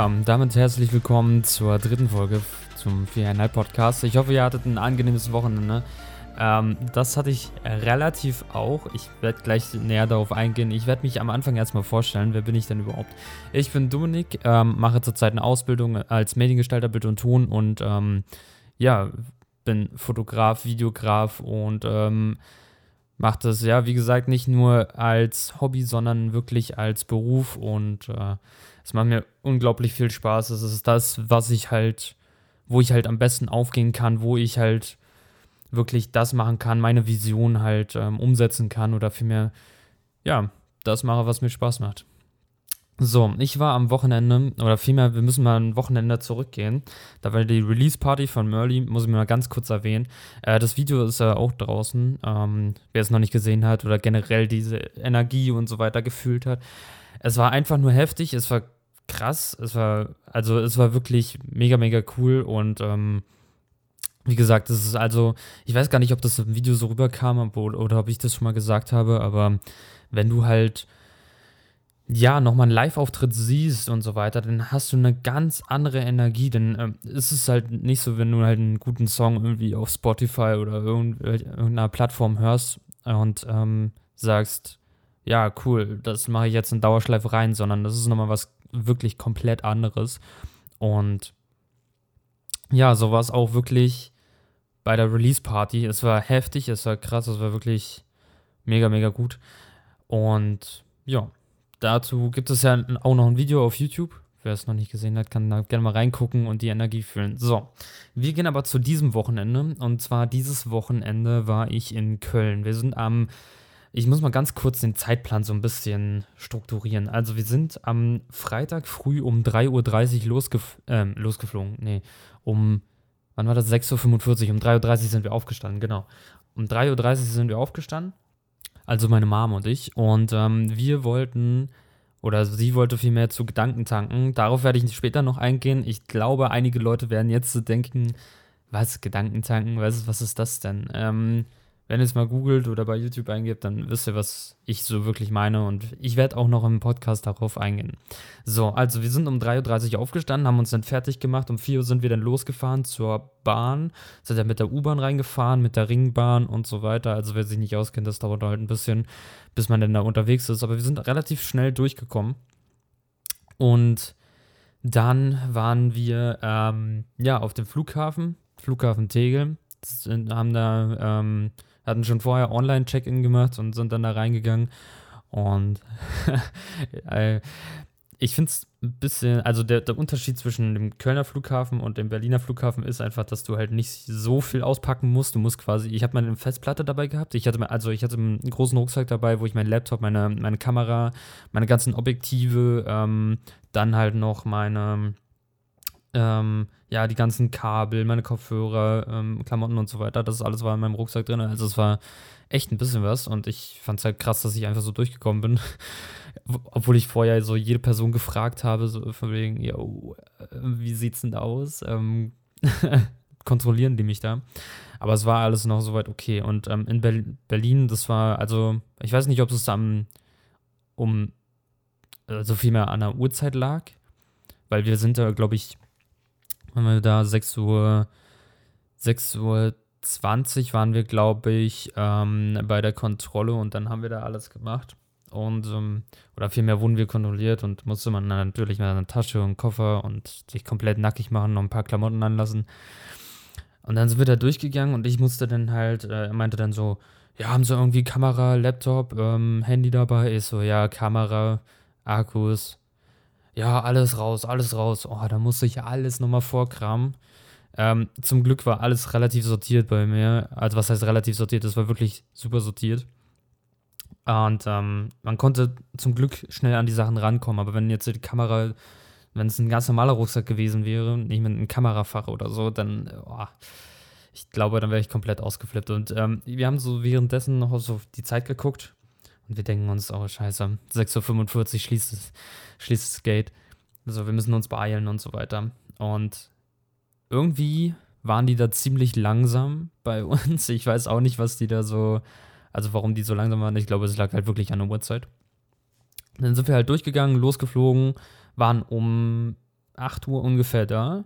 Damit herzlich willkommen zur dritten Folge zum 4 Night Podcast. Ich hoffe, ihr hattet ein angenehmes Wochenende. Ähm, das hatte ich relativ auch. Ich werde gleich näher darauf eingehen. Ich werde mich am Anfang erstmal vorstellen. Wer bin ich denn überhaupt? Ich bin Dominik, ähm, mache zurzeit eine Ausbildung als Mediengestalter Bild und Ton und ähm, ja, bin Fotograf, Videograf und ähm, mache das ja, wie gesagt, nicht nur als Hobby, sondern wirklich als Beruf und äh, es macht mir unglaublich viel Spaß. Es ist das, was ich halt, wo ich halt am besten aufgehen kann, wo ich halt wirklich das machen kann, meine Vision halt ähm, umsetzen kann oder vielmehr, ja, das mache, was mir Spaß macht. So, ich war am Wochenende, oder vielmehr, wir müssen mal ein Wochenende zurückgehen. Da war die Release-Party von Merly, muss ich mir mal ganz kurz erwähnen. Äh, das Video ist ja auch draußen, ähm, wer es noch nicht gesehen hat oder generell diese Energie und so weiter gefühlt hat. Es war einfach nur heftig, es war krass, es war, also es war wirklich mega, mega cool und ähm, wie gesagt, das ist also, ich weiß gar nicht, ob das im Video so rüberkam oder, oder ob ich das schon mal gesagt habe, aber wenn du halt ja, nochmal einen Live-Auftritt siehst und so weiter, dann hast du eine ganz andere Energie. Denn ähm, ist es halt nicht so, wenn du halt einen guten Song irgendwie auf Spotify oder irgendeiner Plattform hörst und ähm, sagst, ja, cool, das mache ich jetzt in Dauerschleife rein, sondern das ist nochmal was wirklich komplett anderes. Und ja, so war es auch wirklich bei der Release-Party. Es war heftig, es war krass, es war wirklich mega, mega gut. Und ja, dazu gibt es ja auch noch ein Video auf YouTube. Wer es noch nicht gesehen hat, kann da gerne mal reingucken und die Energie fühlen. So, wir gehen aber zu diesem Wochenende. Und zwar dieses Wochenende war ich in Köln. Wir sind am, ich muss mal ganz kurz den Zeitplan so ein bisschen strukturieren. Also wir sind am Freitag früh um 3.30 Uhr losgef äh, losgeflogen. Nee, um, wann war das? 6.45 Uhr. Um 3.30 Uhr sind wir aufgestanden, genau. Um 3.30 Uhr sind wir aufgestanden also meine Mom und ich. Und ähm, wir wollten, oder sie wollte vielmehr zu Gedanken tanken. Darauf werde ich später noch eingehen. Ich glaube, einige Leute werden jetzt denken, was, Gedanken tanken, was, was ist das denn? Ähm, wenn ihr es mal googelt oder bei YouTube eingebt, dann wisst ihr, was ich so wirklich meine. Und ich werde auch noch im Podcast darauf eingehen. So, also wir sind um 3.30 Uhr aufgestanden, haben uns dann fertig gemacht. Um 4 Uhr sind wir dann losgefahren zur Bahn. Sind dann mit der U-Bahn reingefahren, mit der Ringbahn und so weiter. Also wer sich nicht auskennt, das dauert halt ein bisschen, bis man dann da unterwegs ist. Aber wir sind relativ schnell durchgekommen. Und dann waren wir ähm, ja auf dem Flughafen, Flughafen Tegel. Haben da ähm, hatten schon vorher Online-Check-In gemacht und sind dann da reingegangen. Und äh, ich finde es ein bisschen, also der, der Unterschied zwischen dem Kölner Flughafen und dem Berliner Flughafen ist einfach, dass du halt nicht so viel auspacken musst. Du musst quasi, ich habe meine Festplatte dabei gehabt. Ich hatte, also ich hatte einen großen Rucksack dabei, wo ich meinen Laptop, meine, meine Kamera, meine ganzen Objektive, ähm, dann halt noch meine, ähm, ja, die ganzen Kabel, meine Kopfhörer, ähm, Klamotten und so weiter, das alles war in meinem Rucksack drin. Also es war echt ein bisschen was und ich fand es halt krass, dass ich einfach so durchgekommen bin. Obwohl ich vorher so jede Person gefragt habe, so von wegen, ja, wie sieht's denn da aus? Ähm, kontrollieren die mich da? Aber es war alles noch soweit okay. Und ähm, in Ber Berlin, das war, also, ich weiß nicht, ob es am, um, also vielmehr an der Uhrzeit lag, weil wir sind da, glaube ich, waren wir da 6 Uhr, 6 Uhr 20 waren wir, glaube ich, ähm, bei der Kontrolle und dann haben wir da alles gemacht. Und, ähm, oder vielmehr wurden wir kontrolliert und musste man natürlich mit einer Tasche und Koffer und sich komplett nackig machen, noch ein paar Klamotten anlassen. Und dann sind wir da durchgegangen und ich musste dann halt, äh, er meinte dann so, ja, haben sie irgendwie Kamera, Laptop, ähm, Handy dabei? Ich so, ja, Kamera, Akkus, ja, alles raus, alles raus. Oh, da musste ich alles nochmal vorkramen. Ähm, zum Glück war alles relativ sortiert bei mir. Also, was heißt relativ sortiert? Das war wirklich super sortiert. Und ähm, man konnte zum Glück schnell an die Sachen rankommen. Aber wenn jetzt die Kamera, wenn es ein ganz normaler Rucksack gewesen wäre, nicht mit einem Kamerafach oder so, dann, oh, ich glaube, dann wäre ich komplett ausgeflippt. Und ähm, wir haben so währenddessen noch so die Zeit geguckt. Und wir denken uns, oh, scheiße, 6.45 Uhr schließt es schließt das Gate. Also wir müssen uns beeilen und so weiter. Und irgendwie waren die da ziemlich langsam bei uns. Ich weiß auch nicht, was die da so, also warum die so langsam waren. Ich glaube, es lag halt wirklich an der Uhrzeit. Dann sind wir halt durchgegangen, losgeflogen, waren um 8 Uhr ungefähr da.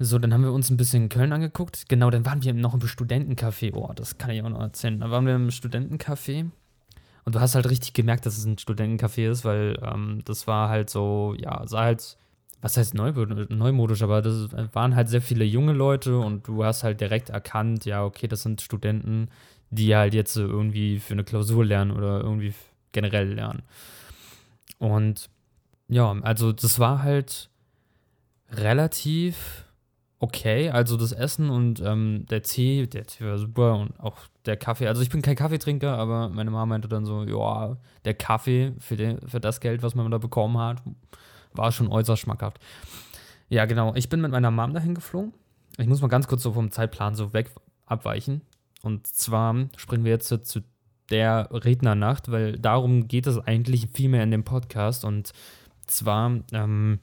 So, dann haben wir uns ein bisschen in Köln angeguckt. Genau, dann waren wir noch im Studentencafé. Oh, das kann ich auch noch erzählen. Da waren wir im Studentencafé. Und du hast halt richtig gemerkt, dass es ein Studentencafé ist, weil ähm, das war halt so, ja, sah halt, was heißt neu, neumodisch, aber das waren halt sehr viele junge Leute und du hast halt direkt erkannt, ja, okay, das sind Studenten, die halt jetzt irgendwie für eine Klausur lernen oder irgendwie generell lernen. Und ja, also das war halt relativ okay. Also das Essen und ähm, der Tee, der Tee war super und auch der Kaffee. Also ich bin kein Kaffeetrinker, aber meine Mama meinte dann so, ja, der Kaffee für, den, für das Geld, was man da bekommen hat, war schon äußerst schmackhaft. Ja, genau. Ich bin mit meiner Mom dahin geflogen. Ich muss mal ganz kurz so vom Zeitplan so weg abweichen. Und zwar springen wir jetzt zu der Rednernacht, weil darum geht es eigentlich viel mehr in dem Podcast. Und zwar ähm,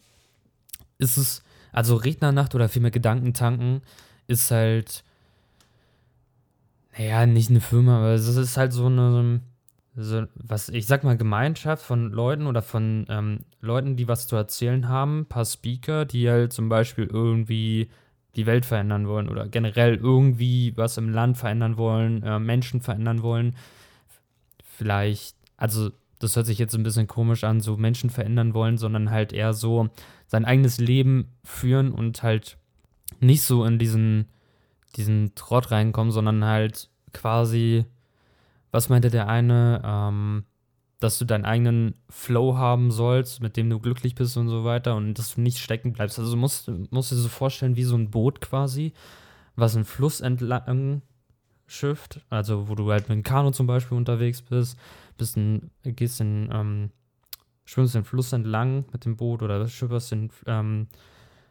ist es also Rednernacht oder vielmehr Gedankentanken ist halt, naja, nicht eine Firma, aber es ist halt so eine, so, was ich sag mal, Gemeinschaft von Leuten oder von ähm, Leuten, die was zu erzählen haben, ein paar Speaker, die halt zum Beispiel irgendwie die Welt verändern wollen oder generell irgendwie was im Land verändern wollen, äh, Menschen verändern wollen. Vielleicht, also das hört sich jetzt ein bisschen komisch an, so Menschen verändern wollen, sondern halt eher so sein eigenes Leben führen und halt nicht so in diesen, diesen Trott reinkommen, sondern halt quasi, was meinte der eine, ähm, dass du deinen eigenen Flow haben sollst, mit dem du glücklich bist und so weiter und dass du nicht stecken bleibst. Also du musst, musst dir so vorstellen wie so ein Boot quasi, was einen Fluss entlang schifft, also wo du halt mit einem Kanu zum Beispiel unterwegs bist bist ein, gehst den, ähm, schwimmst den Fluss entlang mit dem Boot oder schipperst den ähm,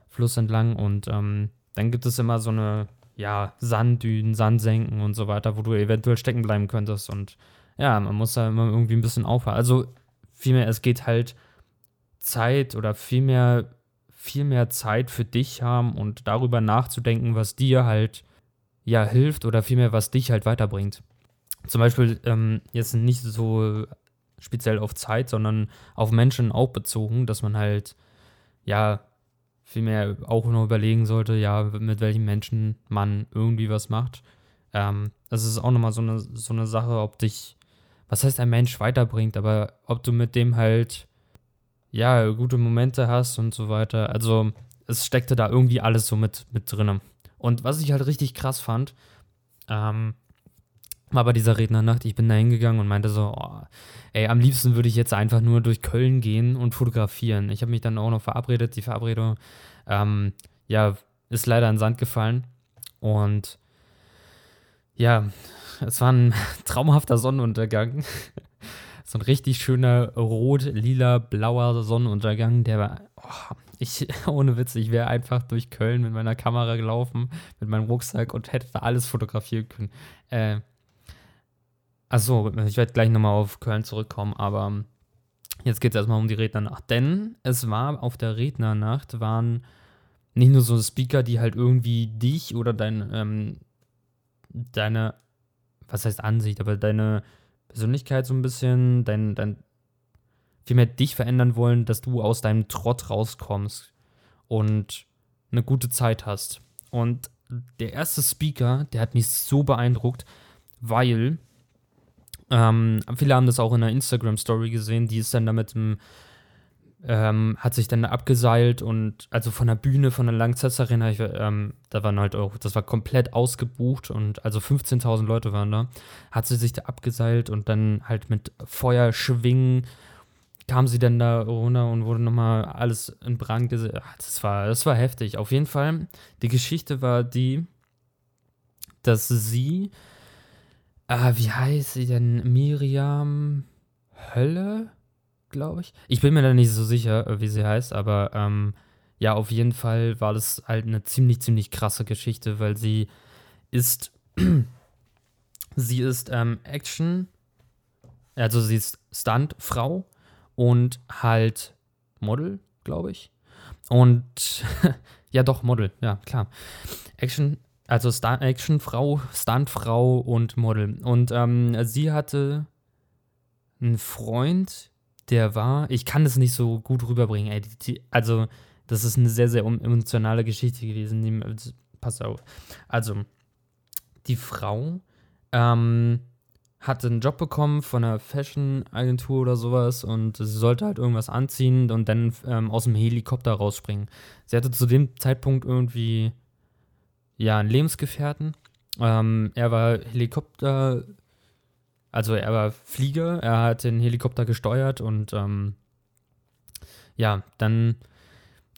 Fluss entlang und ähm, dann gibt es immer so eine, ja, Sanddünen, Sandsenken und so weiter, wo du eventuell stecken bleiben könntest und ja, man muss da immer irgendwie ein bisschen aufhören. Also vielmehr, es geht halt Zeit oder vielmehr viel mehr Zeit für dich haben und darüber nachzudenken, was dir halt ja hilft oder vielmehr, was dich halt weiterbringt. Zum Beispiel ähm, jetzt nicht so speziell auf Zeit, sondern auf Menschen auch bezogen, dass man halt, ja, vielmehr auch noch überlegen sollte, ja, mit welchen Menschen man irgendwie was macht. Ähm, das ist auch nochmal so eine, so eine Sache, ob dich, was heißt ein Mensch weiterbringt, aber ob du mit dem halt, ja, gute Momente hast und so weiter. Also, es steckte da irgendwie alles so mit, mit drin. Und was ich halt richtig krass fand, ähm, war bei dieser Rednernacht, ich bin da hingegangen und meinte so, oh, ey, am liebsten würde ich jetzt einfach nur durch Köln gehen und fotografieren. Ich habe mich dann auch noch verabredet, die Verabredung, ähm, ja, ist leider in Sand gefallen und ja, es war ein traumhafter Sonnenuntergang. so ein richtig schöner rot, lila, blauer Sonnenuntergang, der war, oh, ich, ohne Witz, ich wäre einfach durch Köln mit meiner Kamera gelaufen, mit meinem Rucksack und hätte da alles fotografieren können. Äh, Achso, ich werde gleich nochmal auf Köln zurückkommen, aber jetzt geht es erstmal um die Rednernacht. Denn es war auf der Rednernacht, waren nicht nur so Speaker, die halt irgendwie dich oder dein, ähm, deine, was heißt Ansicht, aber deine Persönlichkeit so ein bisschen, dein, dein, vielmehr dich verändern wollen, dass du aus deinem Trott rauskommst und eine gute Zeit hast. Und der erste Speaker, der hat mich so beeindruckt, weil ähm, viele haben das auch in einer Instagram-Story gesehen, die ist dann damit im, ähm, hat sich dann abgeseilt und also von der Bühne, von der Langzess Arena, ähm, da waren halt auch, das war komplett ausgebucht und also 15.000 Leute waren da, hat sie sich da abgeseilt und dann halt mit Feuerschwingen kam sie dann da runter und wurde nochmal alles in Brand gesetzt. Das war, das war heftig. Auf jeden Fall, die Geschichte war die, dass sie Ah, wie heißt sie denn? Miriam Hölle, glaube ich. Ich bin mir da nicht so sicher, äh, wie sie heißt, aber ähm, ja, auf jeden Fall war das halt eine ziemlich, ziemlich krasse Geschichte, weil sie ist, sie ist ähm, Action, also sie ist Stuntfrau und halt Model, glaube ich. Und ja, doch, Model, ja, klar. Action, also Action-Frau, Stunt-Frau und Model. Und ähm, sie hatte einen Freund, der war, ich kann das nicht so gut rüberbringen, ey. Die, die, also, das ist eine sehr, sehr emotionale Geschichte gewesen. Die, also, pass auf. Also, die Frau ähm, hatte einen Job bekommen von einer Fashion-Agentur oder sowas und sie sollte halt irgendwas anziehen und dann ähm, aus dem Helikopter rausspringen. Sie hatte zu dem Zeitpunkt irgendwie, ja, einen Lebensgefährten. Ähm, er war Helikopter, also er war Flieger, er hat den Helikopter gesteuert und ähm, ja, dann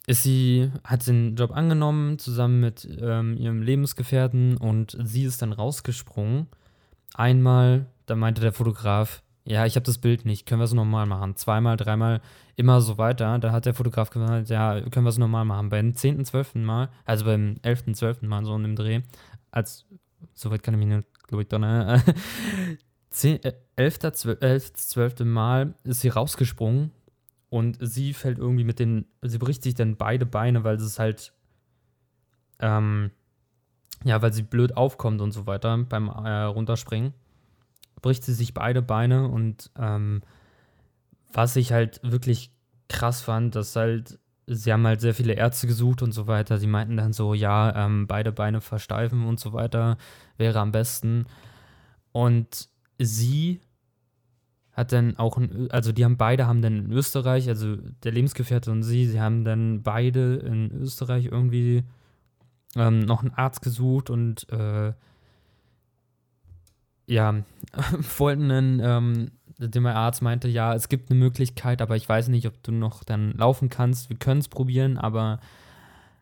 ist sie, hat den Job angenommen, zusammen mit ähm, ihrem Lebensgefährten und sie ist dann rausgesprungen. Einmal, da meinte der Fotograf, ja, ich habe das Bild nicht, können wir es nochmal machen? Zweimal, dreimal, immer so weiter. Da hat der Fotograf gesagt, ja, können wir es nochmal machen? Beim 10., 12. Mal, also beim 11., 12. Mal so in dem Dreh, als, soweit kann ich mich nicht, glaube ich, doch, ne? 10, 11., 12., 12. Mal ist sie rausgesprungen und sie fällt irgendwie mit den, sie bricht sich dann beide Beine, weil es halt, ähm, ja, weil sie blöd aufkommt und so weiter beim äh, Runterspringen. Bricht sie sich beide Beine und ähm, was ich halt wirklich krass fand, dass halt, sie haben halt sehr viele Ärzte gesucht und so weiter. Sie meinten dann so, ja, ähm, beide Beine versteifen und so weiter wäre am besten. Und sie hat dann auch, ein, also die haben beide haben dann in Österreich, also der Lebensgefährte und sie, sie haben dann beide in Österreich irgendwie ähm, noch einen Arzt gesucht und äh, ja, wollten dann, ähm, der Arzt meinte, ja, es gibt eine Möglichkeit, aber ich weiß nicht, ob du noch dann laufen kannst. Wir können es probieren, aber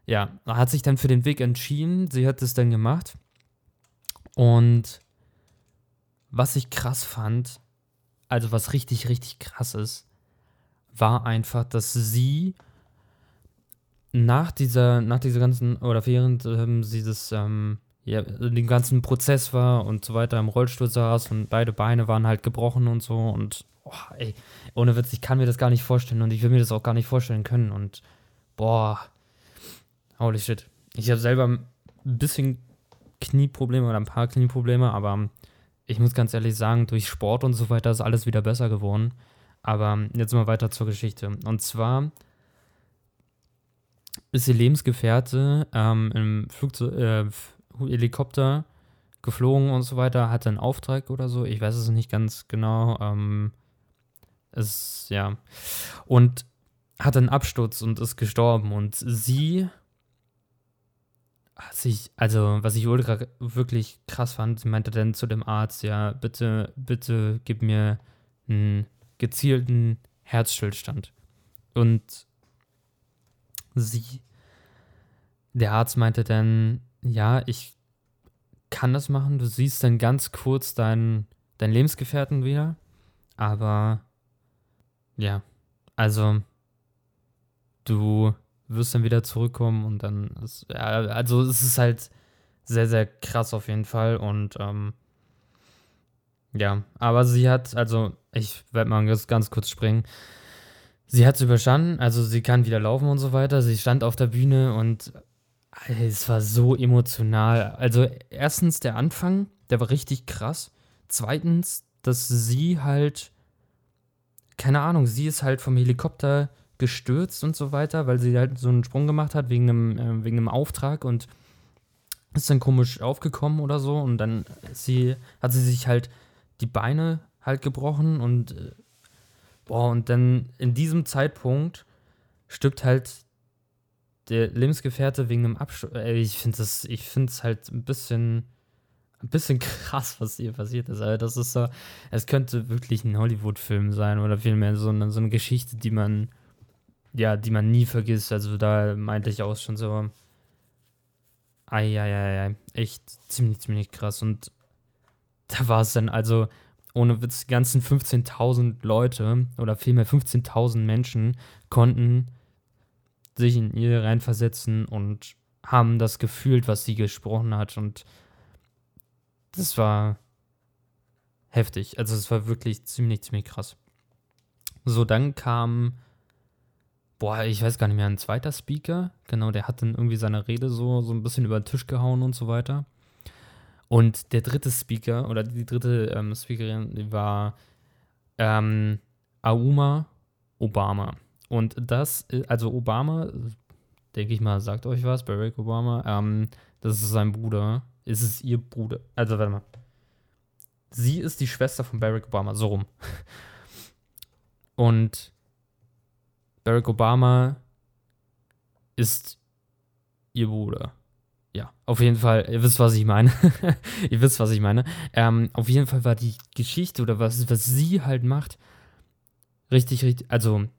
ja, hat sich dann für den Weg entschieden. Sie hat es dann gemacht. Und was ich krass fand, also was richtig, richtig krass ist, war einfach, dass sie nach dieser, nach dieser ganzen, oder während ähm, sie das, ähm, ja, den ganzen Prozess war und so weiter im Rollstuhl saß und beide Beine waren halt gebrochen und so und oh, ey, ohne Witz, ich kann mir das gar nicht vorstellen und ich will mir das auch gar nicht vorstellen können und boah, holy shit. Ich habe selber ein bisschen Knieprobleme oder ein paar Knieprobleme, aber ich muss ganz ehrlich sagen, durch Sport und so weiter ist alles wieder besser geworden. Aber jetzt mal weiter zur Geschichte. Und zwar ist die Lebensgefährte ähm, im Flugzeug, äh, Helikopter geflogen und so weiter, hatte einen Auftrag oder so. Ich weiß es nicht ganz genau. Ähm, es, ja. Und hatte einen Absturz und ist gestorben. Und sie was ich, also, was ich ultra wirklich krass fand, sie meinte dann zu dem Arzt, ja, bitte, bitte gib mir einen gezielten Herzstillstand. Und sie, der Arzt meinte dann, ja, ich kann das machen, du siehst dann ganz kurz deinen, deinen Lebensgefährten wieder, aber ja, also du wirst dann wieder zurückkommen und dann ist, ja, also es ist halt sehr, sehr krass auf jeden Fall und ähm, ja, aber sie hat, also ich werde mal ganz, ganz kurz springen. Sie hat es überstanden, also sie kann wieder laufen und so weiter. Sie stand auf der Bühne und es war so emotional. Also erstens der Anfang, der war richtig krass. Zweitens, dass sie halt, keine Ahnung, sie ist halt vom Helikopter gestürzt und so weiter, weil sie halt so einen Sprung gemacht hat wegen einem, äh, wegen einem Auftrag und ist dann komisch aufgekommen oder so und dann sie, hat sie sich halt die Beine halt gebrochen und äh, boah, und dann in diesem Zeitpunkt stirbt halt der Lebensgefährte wegen einem Absturz. Ich finde es halt ein bisschen, ein bisschen krass, was hier passiert ist. Also das ist so, es könnte wirklich ein Hollywood-Film sein oder vielmehr so eine, so eine Geschichte, die man ja, die man nie vergisst. Also da meinte ich auch schon so, ei, echt ziemlich, ziemlich krass. Und da war es dann also, ohne Witz, die ganzen 15.000 Leute oder vielmehr 15.000 Menschen konnten sich in ihr reinversetzen und haben das gefühlt, was sie gesprochen hat. Und das war heftig. Also es war wirklich ziemlich, ziemlich krass. So, dann kam boah, ich weiß gar nicht mehr, ein zweiter Speaker, genau, der hat dann irgendwie seine Rede so, so ein bisschen über den Tisch gehauen und so weiter. Und der dritte Speaker oder die dritte ähm, Speakerin, die war ähm, Auma Obama. Und das, äh, also Obama, denke ich mal, sagt euch was, Barack Obama, ähm, das ist sein Bruder. Ist es ihr Bruder? Also, warte mal. Sie ist die Schwester von Barack Obama, so rum. Und Barack Obama ist ihr Bruder. Ja, auf jeden Fall, ihr wisst, was ich meine. ihr wisst, was ich meine. Ähm, auf jeden Fall war die Geschichte oder was, was sie halt macht, richtig, richtig, also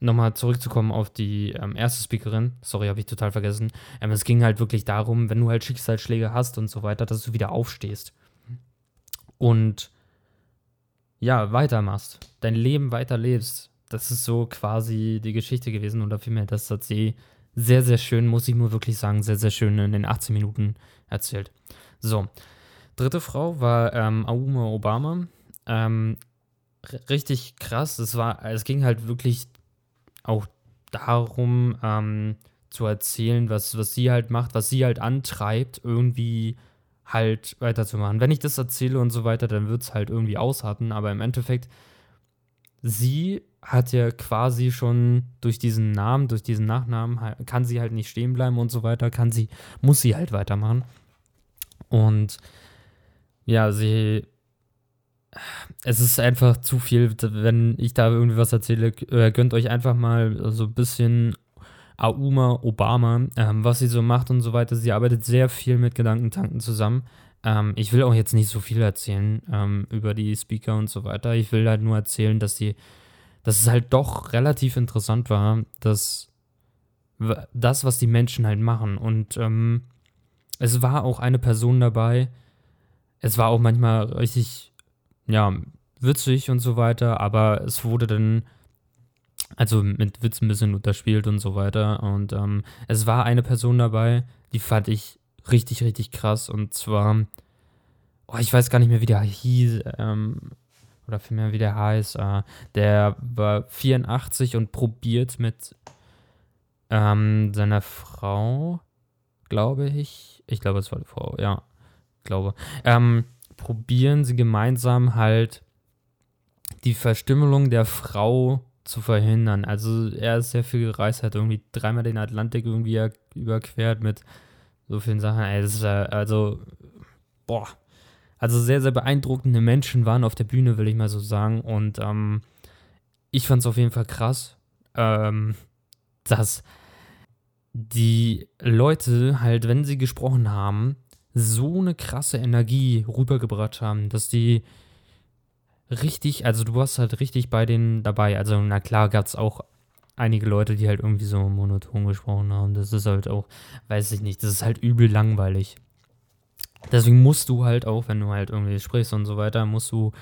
nochmal zurückzukommen auf die ähm, erste Speakerin, sorry, habe ich total vergessen. Ähm, es ging halt wirklich darum, wenn du halt Schicksalsschläge hast und so weiter, dass du wieder aufstehst. Und ja, weitermachst, dein Leben weiterlebst. Das ist so quasi die Geschichte gewesen oder vielmehr, das hat sie sehr, sehr schön, muss ich nur wirklich sagen, sehr, sehr schön in den 18 Minuten erzählt. So, dritte Frau war ähm, Auma Obama. Ähm, richtig krass. Es war, es ging halt wirklich auch darum, ähm, zu erzählen, was, was sie halt macht, was sie halt antreibt, irgendwie halt weiterzumachen. Wenn ich das erzähle und so weiter, dann wird es halt irgendwie ausharten, aber im Endeffekt, sie hat ja quasi schon durch diesen Namen, durch diesen Nachnamen, kann sie halt nicht stehen bleiben und so weiter, kann sie, muss sie halt weitermachen. Und ja, sie es ist einfach zu viel, wenn ich da irgendwie was erzähle. Äh, gönnt euch einfach mal so ein bisschen Auma Obama, ähm, was sie so macht und so weiter. Sie arbeitet sehr viel mit Gedankentanken zusammen. Ähm, ich will auch jetzt nicht so viel erzählen ähm, über die Speaker und so weiter. Ich will halt nur erzählen, dass sie, dass es halt doch relativ interessant war, dass das, was die Menschen halt machen. Und ähm, es war auch eine Person dabei. Es war auch manchmal richtig ja, witzig und so weiter, aber es wurde dann, also mit Witz ein bisschen unterspielt und so weiter. Und ähm, es war eine Person dabei, die fand ich richtig, richtig krass. Und zwar, oh, ich weiß gar nicht mehr, wie der hieß, ähm, oder vielmehr, wie der heißt. Äh, der war 84 und probiert mit ähm, seiner Frau, glaube ich. Ich glaube, es war die Frau, ja, glaube. Ähm, probieren sie gemeinsam halt die Verstümmelung der Frau zu verhindern. Also er ist sehr viel gereist, hat irgendwie dreimal den Atlantik irgendwie überquert mit so vielen Sachen. Also, boah. Also sehr, sehr beeindruckende Menschen waren auf der Bühne, will ich mal so sagen. Und ähm, ich fand es auf jeden Fall krass, ähm, dass die Leute halt, wenn sie gesprochen haben, so eine krasse Energie rübergebracht haben, dass die richtig, also du warst halt richtig bei denen dabei. Also na klar gab es auch einige Leute, die halt irgendwie so monoton gesprochen haben. Das ist halt auch, weiß ich nicht, das ist halt übel langweilig. Deswegen musst du halt auch, wenn du halt irgendwie sprichst und so weiter, musst du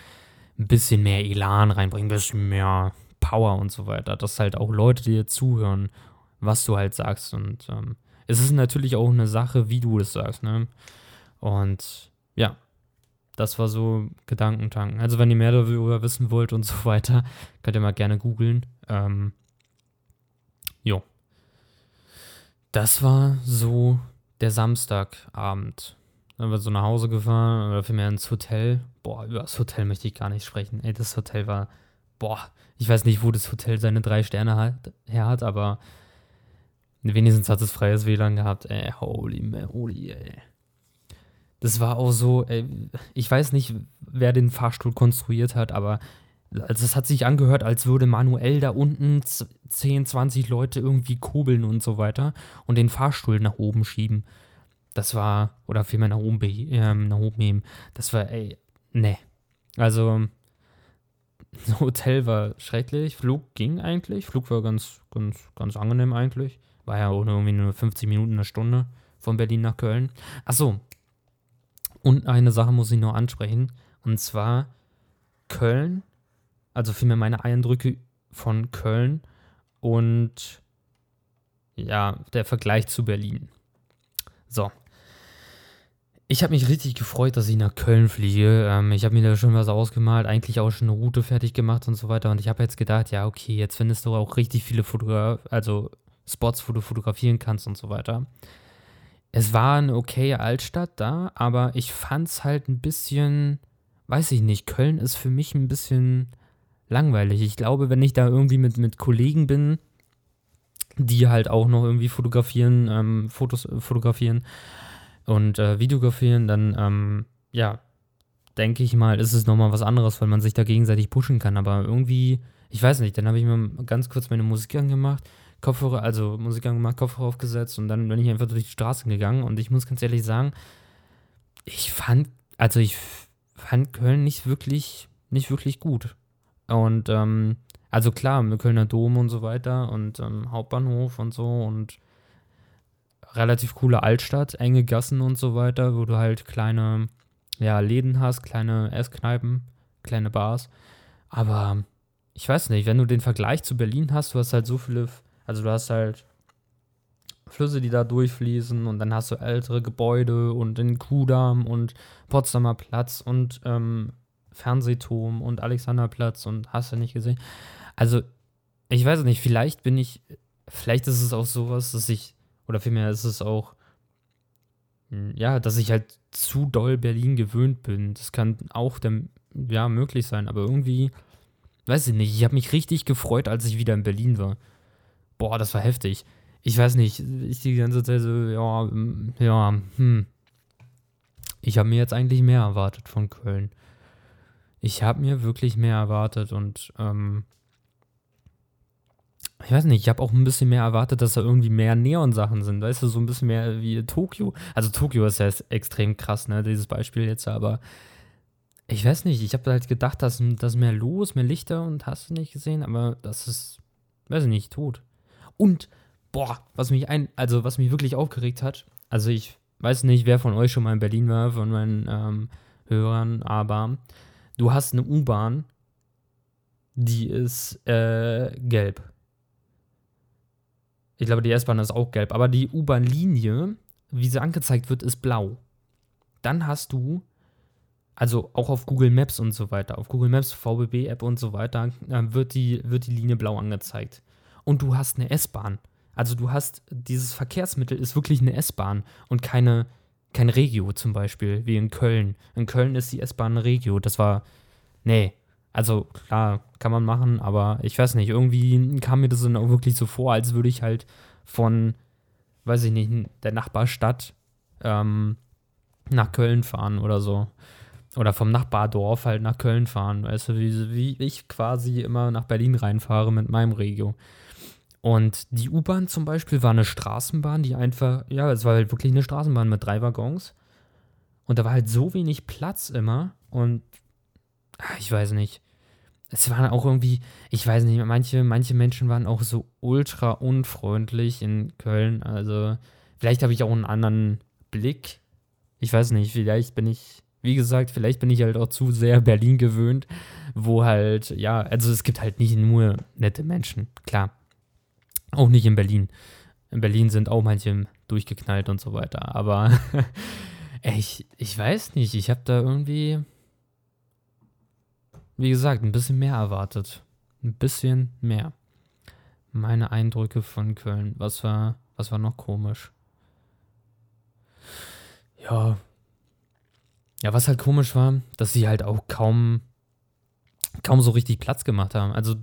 ein bisschen mehr Elan reinbringen, ein bisschen mehr Power und so weiter, dass halt auch Leute dir zuhören, was du halt sagst. Und ähm, es ist natürlich auch eine Sache, wie du es sagst, ne? Und ja, das war so Gedankentanken. Also wenn ihr mehr darüber wissen wollt und so weiter, könnt ihr mal gerne googeln. Ähm, jo. Das war so der Samstagabend. Dann wir so nach Hause gefahren oder vielmehr ins Hotel. Boah, über das Hotel möchte ich gar nicht sprechen. Ey, das Hotel war, boah, ich weiß nicht, wo das Hotel seine drei Sterne hat, her hat, aber wenigstens hat es freies WLAN gehabt. Ey, holy, holy, ey. Das war auch so, ey, ich weiß nicht, wer den Fahrstuhl konstruiert hat, aber also es hat sich angehört, als würde manuell da unten 10, 20 Leute irgendwie kurbeln und so weiter und den Fahrstuhl nach oben schieben. Das war, oder vielmehr nach oben, äh, nach oben heben. Das war, ey, ne. Also, das Hotel war schrecklich, Flug ging eigentlich, Flug war ganz, ganz, ganz angenehm eigentlich. War ja auch irgendwie nur 50 Minuten, eine Stunde von Berlin nach Köln. Achso, und eine Sache muss ich noch ansprechen. Und zwar Köln, also vielmehr meine Eindrücke von Köln und ja, der Vergleich zu Berlin. So. Ich habe mich richtig gefreut, dass ich nach Köln fliege. Ähm, ich habe mir da schon was ausgemalt, eigentlich auch schon eine Route fertig gemacht und so weiter. Und ich habe jetzt gedacht, ja, okay, jetzt findest du auch richtig viele Fotograf also Spots, wo du fotografieren kannst und so weiter es war eine okaye Altstadt da, aber ich fand es halt ein bisschen, weiß ich nicht, Köln ist für mich ein bisschen langweilig. Ich glaube, wenn ich da irgendwie mit, mit Kollegen bin, die halt auch noch irgendwie fotografieren, ähm, Fotos äh, fotografieren und äh, videografieren, dann, ähm, ja, denke ich mal, ist es nochmal was anderes, weil man sich da gegenseitig pushen kann. Aber irgendwie, ich weiß nicht, dann habe ich mir ganz kurz meine Musik angemacht, Kopfhörer, also Musik angemacht, Kopfhörer aufgesetzt und dann bin ich einfach durch die Straßen gegangen und ich muss ganz ehrlich sagen, ich fand, also ich fand Köln nicht wirklich, nicht wirklich gut. Und ähm, also klar, mit Kölner Dom und so weiter und ähm, Hauptbahnhof und so und relativ coole Altstadt, enge Gassen und so weiter, wo du halt kleine ja, Läden hast, kleine Esskneipen, kleine Bars. Aber ich weiß nicht, wenn du den Vergleich zu Berlin hast, du hast halt so viele, also du hast halt Flüsse, die da durchfließen und dann hast du ältere Gebäude und den Kudamm und Potsdamer Platz und ähm, Fernsehturm und Alexanderplatz und hast du nicht gesehen. Also, ich weiß nicht, vielleicht bin ich, vielleicht ist es auch sowas, dass ich, oder vielmehr ist es auch, hm, ja, dass ich halt zu doll Berlin gewöhnt bin. Das kann auch dann, ja, möglich sein, aber irgendwie, weiß ich nicht, ich habe mich richtig gefreut, als ich wieder in Berlin war. Boah, das war heftig. Ich weiß nicht, ich die ganze Zeit so, ja, hm, ja, hm. Ich habe mir jetzt eigentlich mehr erwartet von Köln. Ich habe mir wirklich mehr erwartet und ähm, ich weiß nicht, ich habe auch ein bisschen mehr erwartet, dass da irgendwie mehr Neon-Sachen sind, weißt du, so ein bisschen mehr wie Tokio. Also Tokio ist ja extrem krass, ne, dieses Beispiel jetzt, aber ich weiß nicht, ich habe halt gedacht, dass, dass mehr los, mehr Lichter und hast du nicht gesehen, aber das ist, weiß ich nicht, tot. Und, boah, was mich ein, also was mich wirklich aufgeregt hat, also ich weiß nicht, wer von euch schon mal in Berlin war, von meinen ähm, Hörern, aber du hast eine U-Bahn, die ist äh, gelb. Ich glaube, die S-Bahn ist auch gelb, aber die U-Bahn-Linie, wie sie angezeigt wird, ist blau. Dann hast du, also auch auf Google Maps und so weiter, auf Google Maps, VBB-App und so weiter, äh, wird, die, wird die Linie blau angezeigt. Und du hast eine S-Bahn. Also du hast, dieses Verkehrsmittel ist wirklich eine S-Bahn und keine kein Regio zum Beispiel, wie in Köln. In Köln ist die S-Bahn Regio. Das war, nee, also klar, kann man machen, aber ich weiß nicht, irgendwie kam mir das dann auch wirklich so vor, als würde ich halt von, weiß ich nicht, der Nachbarstadt ähm, nach Köln fahren oder so. Oder vom Nachbardorf halt nach Köln fahren. Weißt du, wie, wie ich quasi immer nach Berlin reinfahre mit meinem Regio. Und die U-Bahn zum Beispiel war eine Straßenbahn, die einfach, ja, es war halt wirklich eine Straßenbahn mit drei Waggons. Und da war halt so wenig Platz immer. Und ach, ich weiß nicht. Es waren auch irgendwie, ich weiß nicht, manche, manche Menschen waren auch so ultra unfreundlich in Köln. Also, vielleicht habe ich auch einen anderen Blick. Ich weiß nicht, vielleicht bin ich, wie gesagt, vielleicht bin ich halt auch zu sehr Berlin gewöhnt, wo halt, ja, also es gibt halt nicht nur nette Menschen, klar. Auch nicht in Berlin. In Berlin sind auch manche durchgeknallt und so weiter. Aber ich, ich weiß nicht, ich habe da irgendwie, wie gesagt, ein bisschen mehr erwartet. Ein bisschen mehr. Meine Eindrücke von Köln. Was war, was war noch komisch? Ja. Ja, was halt komisch war, dass sie halt auch kaum, kaum so richtig Platz gemacht haben. Also,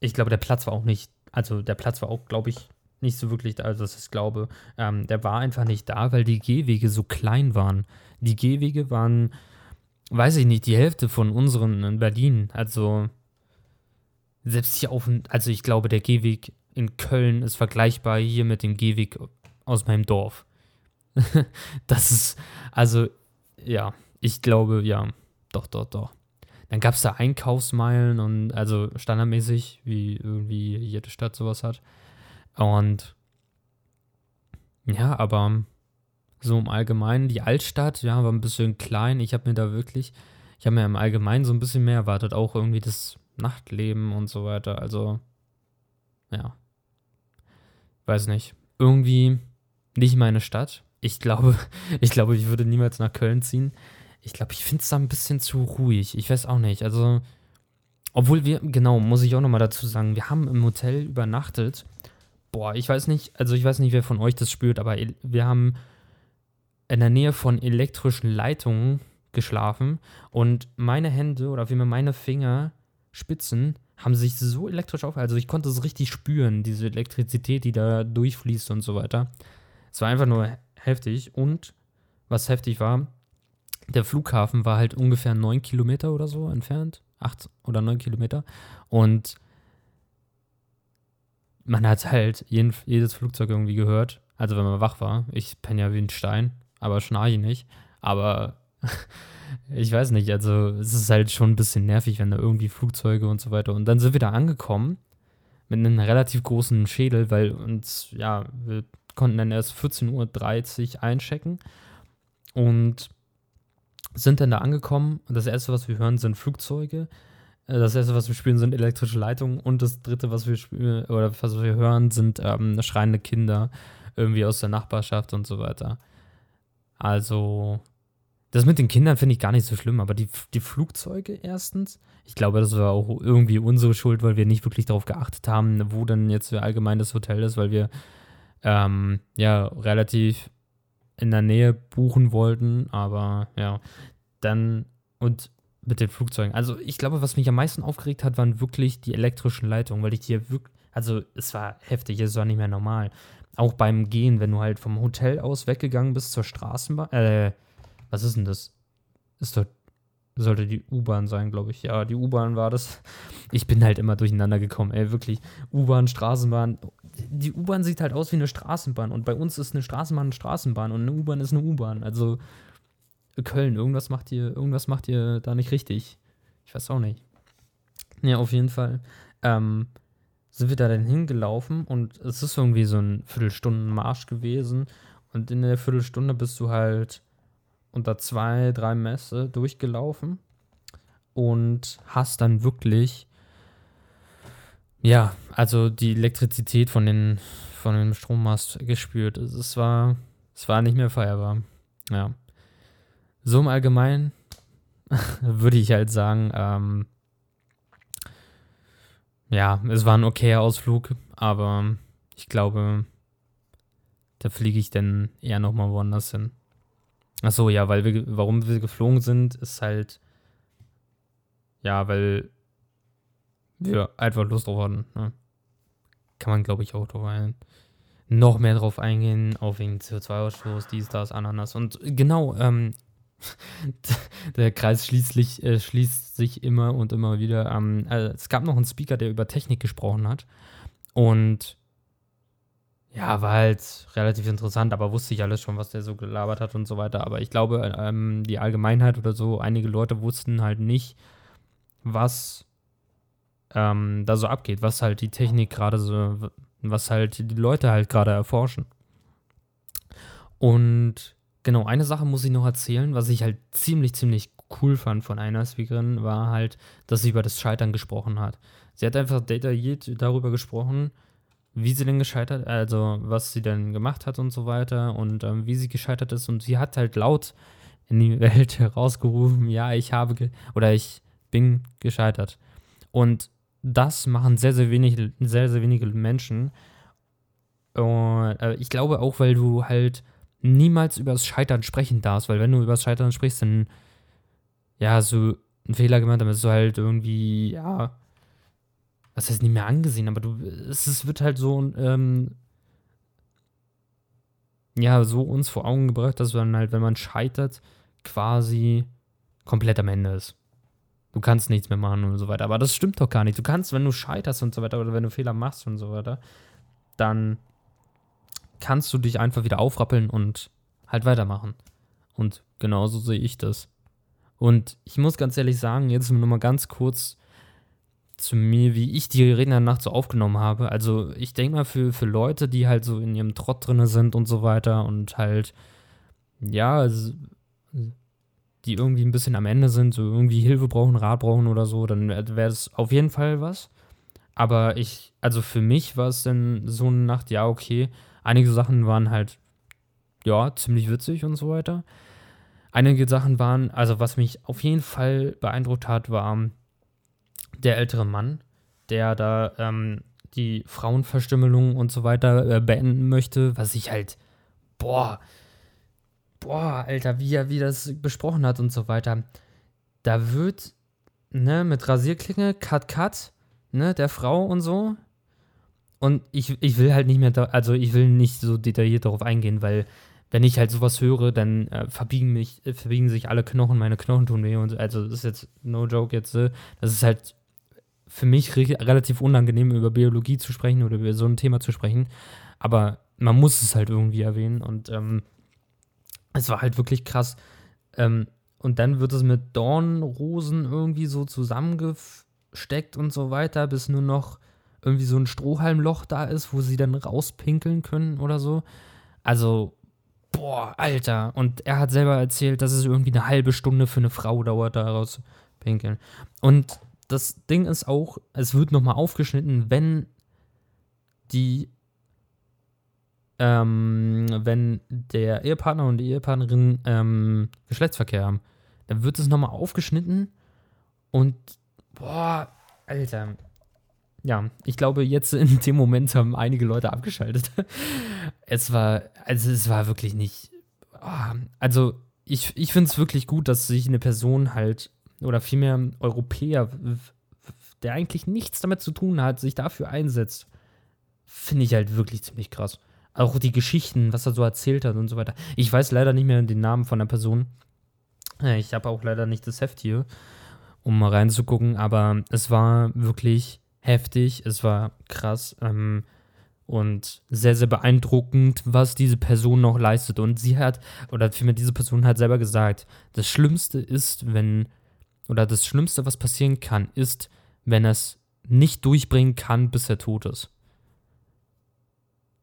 ich glaube, der Platz war auch nicht also der Platz war auch, glaube ich, nicht so wirklich da, also das ist glaube, ähm, der war einfach nicht da, weil die Gehwege so klein waren. Die Gehwege waren, weiß ich nicht, die Hälfte von unseren in Berlin. Also selbst hier auf, also ich glaube, der Gehweg in Köln ist vergleichbar hier mit dem Gehweg aus meinem Dorf. das ist, also, ja, ich glaube, ja, doch, doch, doch. Dann gab es da Einkaufsmeilen und also standardmäßig, wie irgendwie jede Stadt sowas hat. Und ja, aber so im Allgemeinen, die Altstadt, ja, war ein bisschen klein. Ich habe mir da wirklich, ich habe mir im Allgemeinen so ein bisschen mehr erwartet, auch irgendwie das Nachtleben und so weiter. Also, ja. Weiß nicht. Irgendwie nicht meine Stadt. Ich glaube, ich glaube, ich würde niemals nach Köln ziehen. Ich glaube, ich finde es da ein bisschen zu ruhig. Ich weiß auch nicht. Also, obwohl wir, genau, muss ich auch nochmal dazu sagen, wir haben im Hotel übernachtet. Boah, ich weiß nicht, also ich weiß nicht, wer von euch das spürt, aber wir haben in der Nähe von elektrischen Leitungen geschlafen und meine Hände oder vielmehr meine Finger Spitzen haben sich so elektrisch auf, also ich konnte es richtig spüren, diese Elektrizität, die da durchfließt und so weiter. Es war einfach nur heftig und was heftig war, der Flughafen war halt ungefähr neun Kilometer oder so entfernt, acht oder neun Kilometer und man hat halt jeden, jedes Flugzeug irgendwie gehört, also wenn man wach war. Ich penne ja wie ein Stein, aber schnarche nicht. Aber ich weiß nicht, also es ist halt schon ein bisschen nervig, wenn da irgendwie Flugzeuge und so weiter. Und dann sind wir da angekommen mit einem relativ großen Schädel, weil uns, ja, wir konnten dann erst 14.30 Uhr einchecken und sind dann da angekommen. Und das erste, was wir hören, sind Flugzeuge. Äh, das erste, was wir spüren, sind elektrische Leitungen. Und das dritte, was wir spüren, oder was wir hören, sind ähm, schreiende Kinder irgendwie aus der Nachbarschaft und so weiter. Also, das mit den Kindern finde ich gar nicht so schlimm, aber die, die Flugzeuge erstens, ich glaube, das war auch irgendwie unsere Schuld, weil wir nicht wirklich darauf geachtet haben, wo denn jetzt allgemein das Hotel ist, weil wir ähm, ja relativ in der Nähe buchen wollten, aber ja, dann und mit den Flugzeugen. Also ich glaube, was mich am meisten aufgeregt hat, waren wirklich die elektrischen Leitungen, weil ich hier wirklich, also es war heftig, es war nicht mehr normal. Auch beim Gehen, wenn du halt vom Hotel aus weggegangen bist zur Straßenbahn, äh, was ist denn das? Ist doch, sollte die U-Bahn sein, glaube ich. Ja, die U-Bahn war das. Ich bin halt immer durcheinander gekommen, ey, wirklich. U-Bahn, Straßenbahn. Die U-Bahn sieht halt aus wie eine Straßenbahn und bei uns ist eine Straßenbahn eine Straßenbahn und eine U-Bahn ist eine U-Bahn. Also Köln, irgendwas macht ihr, irgendwas macht ihr da nicht richtig. Ich weiß auch nicht. Ja, auf jeden Fall. Ähm, sind wir da dann hingelaufen und es ist irgendwie so ein Viertelstunden-Marsch gewesen. Und in der Viertelstunde bist du halt unter zwei, drei Messe durchgelaufen und hast dann wirklich, ja, also die Elektrizität von, den, von dem Strommast gespürt. Es war, es war nicht mehr feierbar. Ja. So im Allgemeinen würde ich halt sagen, ähm, ja, es war ein okayer Ausflug, aber ich glaube, da fliege ich dann eher nochmal woanders hin. Ach so, ja, weil wir, warum wir geflogen sind, ist halt, ja, weil wir einfach Lust drauf hatten. Ne? Kann man, glaube ich, auch drauf ein. Noch mehr drauf eingehen, auf wegen CO2-Ausstoß, dies, das, Ananas. Und genau, ähm, der Kreis schließlich, äh, schließt sich immer und immer wieder. Ähm, äh, es gab noch einen Speaker, der über Technik gesprochen hat. Und ja, war halt relativ interessant, aber wusste ich alles schon, was der so gelabert hat und so weiter. Aber ich glaube, ähm, die Allgemeinheit oder so, einige Leute wussten halt nicht, was ähm, da so abgeht, was halt die Technik gerade so, was halt die Leute halt gerade erforschen. Und genau, eine Sache muss ich noch erzählen, was ich halt ziemlich, ziemlich cool fand von einer Speakerin, war halt, dass sie über das Scheitern gesprochen hat. Sie hat einfach detailliert darüber gesprochen, wie sie denn gescheitert, also was sie denn gemacht hat und so weiter und ähm, wie sie gescheitert ist. Und sie hat halt laut in die Welt herausgerufen, ja, ich habe oder ich bin gescheitert. Und das machen sehr, sehr wenig, sehr, sehr wenige Menschen. Und äh, ich glaube auch, weil du halt niemals über das Scheitern sprechen darfst, weil wenn du über das Scheitern sprichst, dann ja, so einen Fehler gemacht, dann bist du halt irgendwie, ja, was heißt nicht mehr angesehen, aber du, es, es wird halt so, ähm, ja, so uns vor Augen gebracht, dass man halt, wenn man scheitert, quasi komplett am Ende ist. Du kannst nichts mehr machen und so weiter. Aber das stimmt doch gar nicht. Du kannst, wenn du scheiterst und so weiter, oder wenn du Fehler machst und so weiter, dann kannst du dich einfach wieder aufrappeln und halt weitermachen. Und genauso sehe ich das. Und ich muss ganz ehrlich sagen, jetzt nur mal ganz kurz zu mir, wie ich die Reden danach so aufgenommen habe. Also ich denke mal für, für Leute, die halt so in ihrem Trott drin sind und so weiter und halt, ja, die irgendwie ein bisschen am Ende sind, so irgendwie Hilfe brauchen, Rat brauchen oder so, dann wäre das auf jeden Fall was. Aber ich, also für mich war es dann so eine Nacht, ja, okay, einige Sachen waren halt, ja, ziemlich witzig und so weiter. Einige Sachen waren, also was mich auf jeden Fall beeindruckt hat, war, der ältere Mann, der da ähm, die Frauenverstümmelung und so weiter äh, beenden möchte, was ich halt, boah, boah, Alter, wie er wie das besprochen hat und so weiter. Da wird ne, mit Rasierklinge, Cut, Cut, ne, der Frau und so. Und ich, ich will halt nicht mehr, da, also ich will nicht so detailliert darauf eingehen, weil wenn ich halt sowas höre, dann äh, verbiegen mich, äh, verbiegen sich alle Knochen, meine Knochen tun weh und also das ist jetzt no joke jetzt, äh, das ist halt für mich re relativ unangenehm über Biologie zu sprechen oder über so ein Thema zu sprechen, aber man muss es halt irgendwie erwähnen und ähm, es war halt wirklich krass. Ähm, und dann wird es mit Dornrosen irgendwie so zusammengesteckt und so weiter, bis nur noch irgendwie so ein Strohhalmloch da ist, wo sie dann rauspinkeln können oder so. Also boah, Alter. Und er hat selber erzählt, dass es irgendwie eine halbe Stunde für eine Frau dauert, daraus pinkeln. Und das Ding ist auch, es wird nochmal aufgeschnitten, wenn die, ähm, wenn der Ehepartner und die Ehepartnerin ähm, Geschlechtsverkehr haben. Dann wird es nochmal aufgeschnitten und, boah, Alter, ja, ich glaube, jetzt in dem Moment haben einige Leute abgeschaltet. es war, also es war wirklich nicht. Oh, also, ich, ich finde es wirklich gut, dass sich eine Person halt, oder vielmehr Europäer, der eigentlich nichts damit zu tun hat, sich dafür einsetzt. Finde ich halt wirklich ziemlich krass. Auch die Geschichten, was er so erzählt hat und so weiter. Ich weiß leider nicht mehr den Namen von der Person. Ich habe auch leider nicht das Heft hier, um mal reinzugucken, aber es war wirklich heftig, es war krass ähm, und sehr, sehr beeindruckend, was diese Person noch leistet. Und sie hat, oder vielmehr diese Person hat selber gesagt, das Schlimmste ist, wenn, oder das Schlimmste, was passieren kann, ist, wenn er es nicht durchbringen kann, bis er tot ist.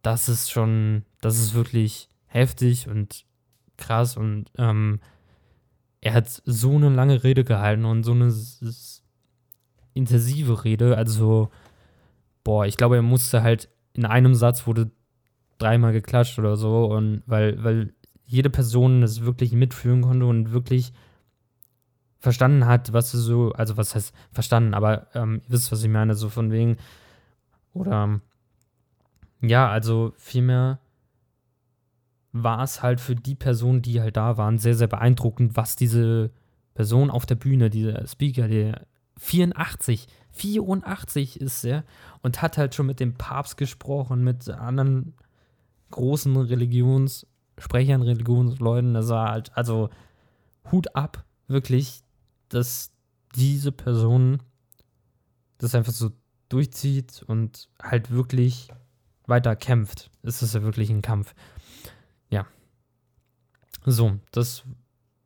Das ist schon, das ist wirklich heftig und krass und ähm, er hat so eine lange Rede gehalten und so eine intensive Rede. Also, boah, ich glaube, er musste halt in einem Satz wurde dreimal geklatscht oder so. Und weil, weil jede Person das wirklich mitfühlen konnte und wirklich verstanden hat, was so, also was heißt verstanden, aber ähm, ihr wisst, was ich meine, so von wegen, oder ja, also vielmehr war es halt für die Personen, die halt da waren, sehr, sehr beeindruckend, was diese Person auf der Bühne, dieser Speaker, der 84. 84 ist er und hat halt schon mit dem Papst gesprochen, mit anderen großen Religionssprechern, Religionsleuten. Das war halt, also Hut ab, wirklich, dass diese Person das einfach so durchzieht und halt wirklich weiter kämpft. Es ist ja wirklich ein Kampf. Ja. So, das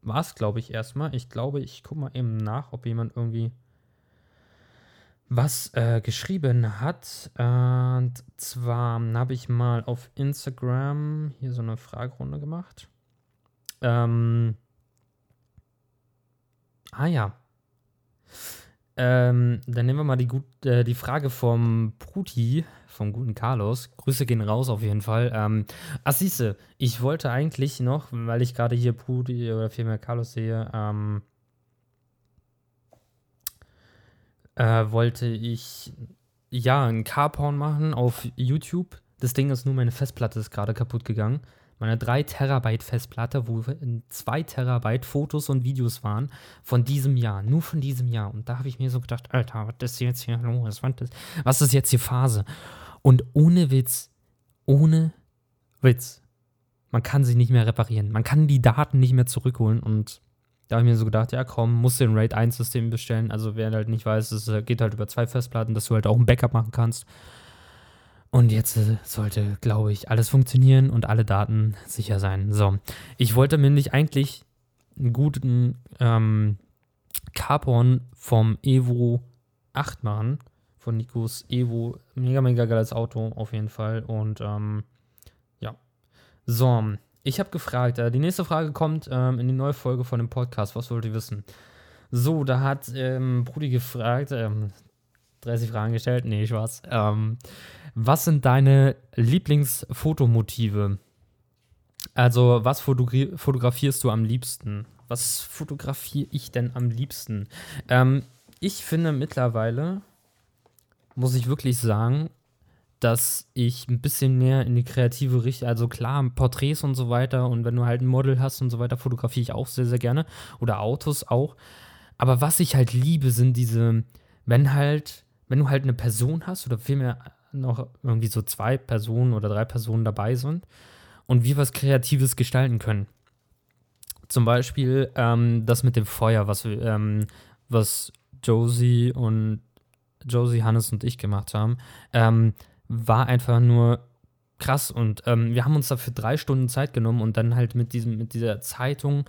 war's, glaube ich, erstmal. Ich glaube, ich gucke mal eben nach, ob jemand irgendwie was äh, geschrieben hat. Und zwar habe ich mal auf Instagram hier so eine Fragerunde gemacht. Ähm, ah ja. Ähm, dann nehmen wir mal die, gut, äh, die Frage vom Pruti, vom guten Carlos. Grüße gehen raus auf jeden Fall. Ähm, ach, siehste, ich wollte eigentlich noch, weil ich gerade hier Pruti oder vielmehr Carlos sehe, ähm, äh, wollte ich ja ein Carporn machen auf YouTube. Das Ding ist nur, meine Festplatte ist gerade kaputt gegangen. Meine 3 Terabyte Festplatte, wo 2 Terabyte Fotos und Videos waren von diesem Jahr, nur von diesem Jahr. Und da habe ich mir so gedacht, Alter, was ist jetzt hier los? Was ist jetzt die Phase? Und ohne Witz, ohne Witz, man kann sie nicht mehr reparieren. Man kann die Daten nicht mehr zurückholen und da habe ich mir so gedacht, ja komm, musst du ein RAID 1 System bestellen. Also wer halt nicht weiß, es äh, geht halt über zwei Festplatten, dass du halt auch ein Backup machen kannst. Und jetzt äh, sollte, glaube ich, alles funktionieren und alle Daten sicher sein. So, ich wollte mir nicht eigentlich einen guten ähm, Carporn vom Evo 8 machen. Von Nikos Evo. Mega, mega geiles Auto, auf jeden Fall. Und ähm, ja. So, ich habe gefragt, äh, die nächste Frage kommt ähm, in die neue Folge von dem Podcast. Was wollt ihr wissen? So, da hat ähm, Brudi gefragt, ähm, 30 Fragen gestellt, nee, Spaß. Ähm, was sind deine Lieblingsfotomotive? Also, was fotografierst du am liebsten? Was fotografiere ich denn am liebsten? Ähm, ich finde mittlerweile, muss ich wirklich sagen, dass ich ein bisschen mehr in die kreative Richtung, also klar, Porträts und so weiter und wenn du halt ein Model hast und so weiter, fotografiere ich auch sehr, sehr gerne oder Autos auch. Aber was ich halt liebe, sind diese, wenn halt, wenn du halt eine Person hast oder vielmehr noch irgendwie so zwei Personen oder drei Personen dabei sind und wir was Kreatives gestalten können. Zum Beispiel ähm, das mit dem Feuer, was, ähm, was Josie und Josie, Hannes und ich gemacht haben, ähm, war einfach nur krass. Und ähm, wir haben uns dafür drei Stunden Zeit genommen und dann halt mit, diesem, mit dieser Zeitung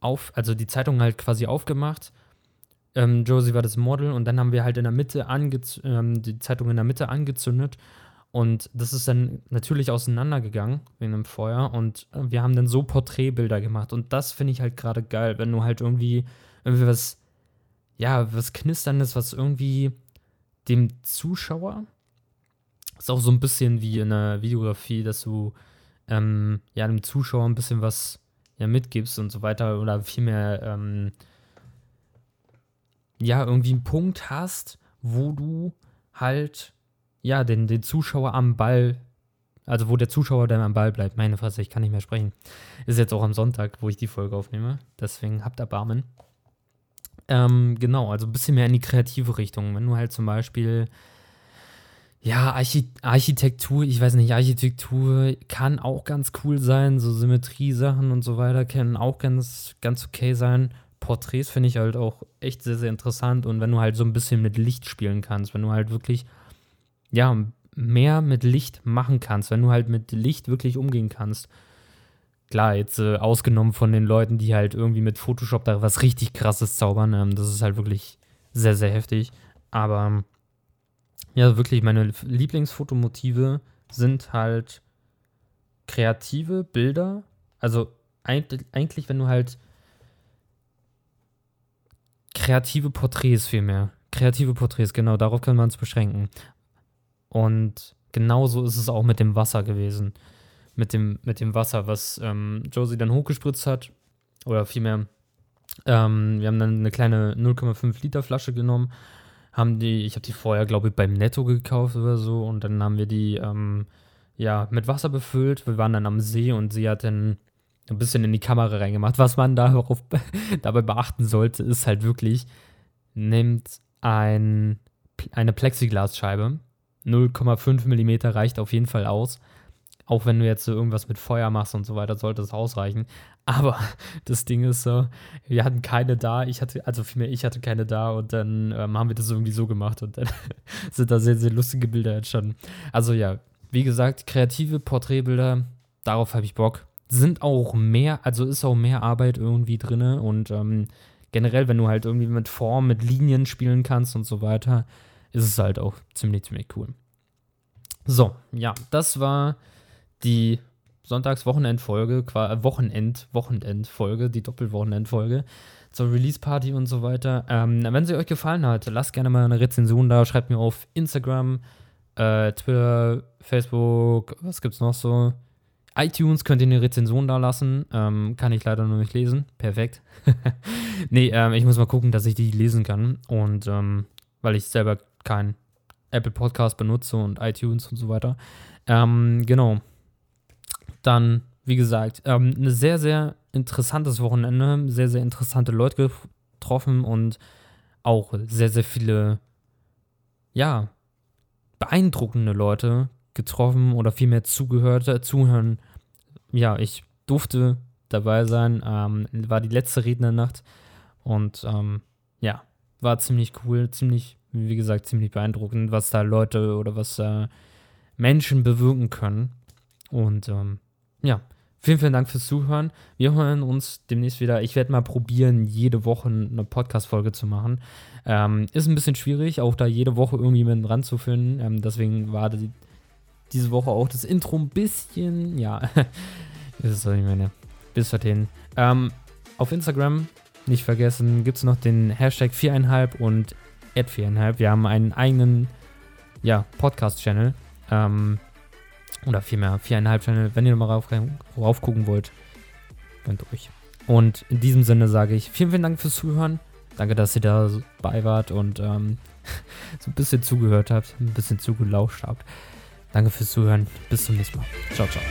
auf, also die Zeitung halt quasi aufgemacht. Ähm, Josie war das Model und dann haben wir halt in der Mitte ähm, die Zeitung in der Mitte angezündet und das ist dann natürlich auseinandergegangen wegen dem Feuer und äh, wir haben dann so Porträtbilder gemacht und das finde ich halt gerade geil, wenn du halt irgendwie irgendwie was ja, was knisterndes, was irgendwie dem Zuschauer ist auch so ein bisschen wie in der Videografie, dass du ähm, ja dem Zuschauer ein bisschen was ja mitgibst und so weiter oder vielmehr ähm, ja irgendwie einen Punkt hast, wo du halt ja den, den Zuschauer am Ball, also wo der Zuschauer dann am Ball bleibt. Meine Fresse, ich kann nicht mehr sprechen. Ist jetzt auch am Sonntag, wo ich die Folge aufnehme. Deswegen habt Erbarmen. Ähm, genau, also ein bisschen mehr in die kreative Richtung. Wenn du halt zum Beispiel ja, Archi Architektur, ich weiß nicht, Architektur kann auch ganz cool sein, so Symmetriesachen und so weiter können auch ganz, ganz okay sein. Porträts finde ich halt auch echt sehr, sehr interessant und wenn du halt so ein bisschen mit Licht spielen kannst, wenn du halt wirklich, ja, mehr mit Licht machen kannst, wenn du halt mit Licht wirklich umgehen kannst. Klar, jetzt äh, ausgenommen von den Leuten, die halt irgendwie mit Photoshop da was richtig krasses zaubern, ähm, das ist halt wirklich sehr, sehr heftig. Aber ja, wirklich, meine Lieblingsfotomotive sind halt kreative Bilder. Also eigentlich, wenn du halt kreative Porträts vielmehr. Kreative Porträts, genau, darauf kann man es beschränken. Und genauso ist es auch mit dem Wasser gewesen. Mit dem, mit dem Wasser, was ähm, Josie dann hochgespritzt hat. Oder vielmehr, ähm, wir haben dann eine kleine 0,5 Liter Flasche genommen haben die, ich habe die vorher, glaube ich, beim Netto gekauft oder so und dann haben wir die ähm, ja mit Wasser befüllt. Wir waren dann am See und sie hat dann ein bisschen in die Kamera reingemacht. Was man darauf, dabei beachten sollte, ist halt wirklich, nimmt ein, eine Plexiglasscheibe. 0,5 mm reicht auf jeden Fall aus. Auch wenn du jetzt so irgendwas mit Feuer machst und so weiter, sollte es ausreichen. Aber das Ding ist so, wir hatten keine da. Ich hatte, also vielmehr ich hatte keine da und dann ähm, haben wir das irgendwie so gemacht und dann sind da sehr, sehr lustige Bilder entstanden. Also ja, wie gesagt, kreative Porträtbilder, darauf habe ich Bock. Sind auch mehr, also ist auch mehr Arbeit irgendwie drin und ähm, generell, wenn du halt irgendwie mit Form, mit Linien spielen kannst und so weiter, ist es halt auch ziemlich, ziemlich cool. So, ja, das war die Sonntags-Wochenendfolge, Wochenend, Wochenendfolge, die Doppelwochenendfolge zur Release-Party und so weiter. Ähm, wenn sie euch gefallen hat, lasst gerne mal eine Rezension da, schreibt mir auf Instagram, äh, Twitter, Facebook, was gibt's noch so? iTunes könnt ihr eine Rezension da lassen. Ähm, kann ich leider noch nicht lesen. Perfekt. nee, ähm, ich muss mal gucken, dass ich die lesen kann. Und ähm, weil ich selber kein Apple Podcast benutze und iTunes und so weiter. Ähm, genau dann, wie gesagt, ähm, ein sehr, sehr interessantes Wochenende, sehr, sehr interessante Leute getroffen und auch sehr, sehr viele, ja, beeindruckende Leute getroffen oder vielmehr zugehört, zuhören. Ja, ich durfte dabei sein, ähm, war die letzte Rednernacht und ähm, ja, war ziemlich cool, ziemlich, wie gesagt, ziemlich beeindruckend, was da Leute oder was äh, Menschen bewirken können. Und ähm, ja, vielen, vielen Dank fürs Zuhören. Wir hören uns demnächst wieder. Ich werde mal probieren, jede Woche eine Podcast-Folge zu machen. Ähm, ist ein bisschen schwierig, auch da jede Woche irgendjemanden ranzufinden. Ähm, deswegen war die, diese Woche auch das Intro ein bisschen, ja, ist es, was ich meine. Bis dorthin. Ähm, auf Instagram, nicht vergessen, gibt es noch den Hashtag 4,5 und Ad4,5. Wir haben einen eigenen, ja, Podcast-Channel. Ähm, oder vielmehr viereinhalb Channel. Wenn ihr mal rauf, rauf gucken wollt, könnt euch. Und in diesem Sinne sage ich vielen, vielen Dank fürs Zuhören. Danke, dass ihr da bei wart und ähm, so ein bisschen zugehört habt, ein bisschen zugelauscht habt. Danke fürs Zuhören. Bis zum nächsten Mal. Ciao, ciao.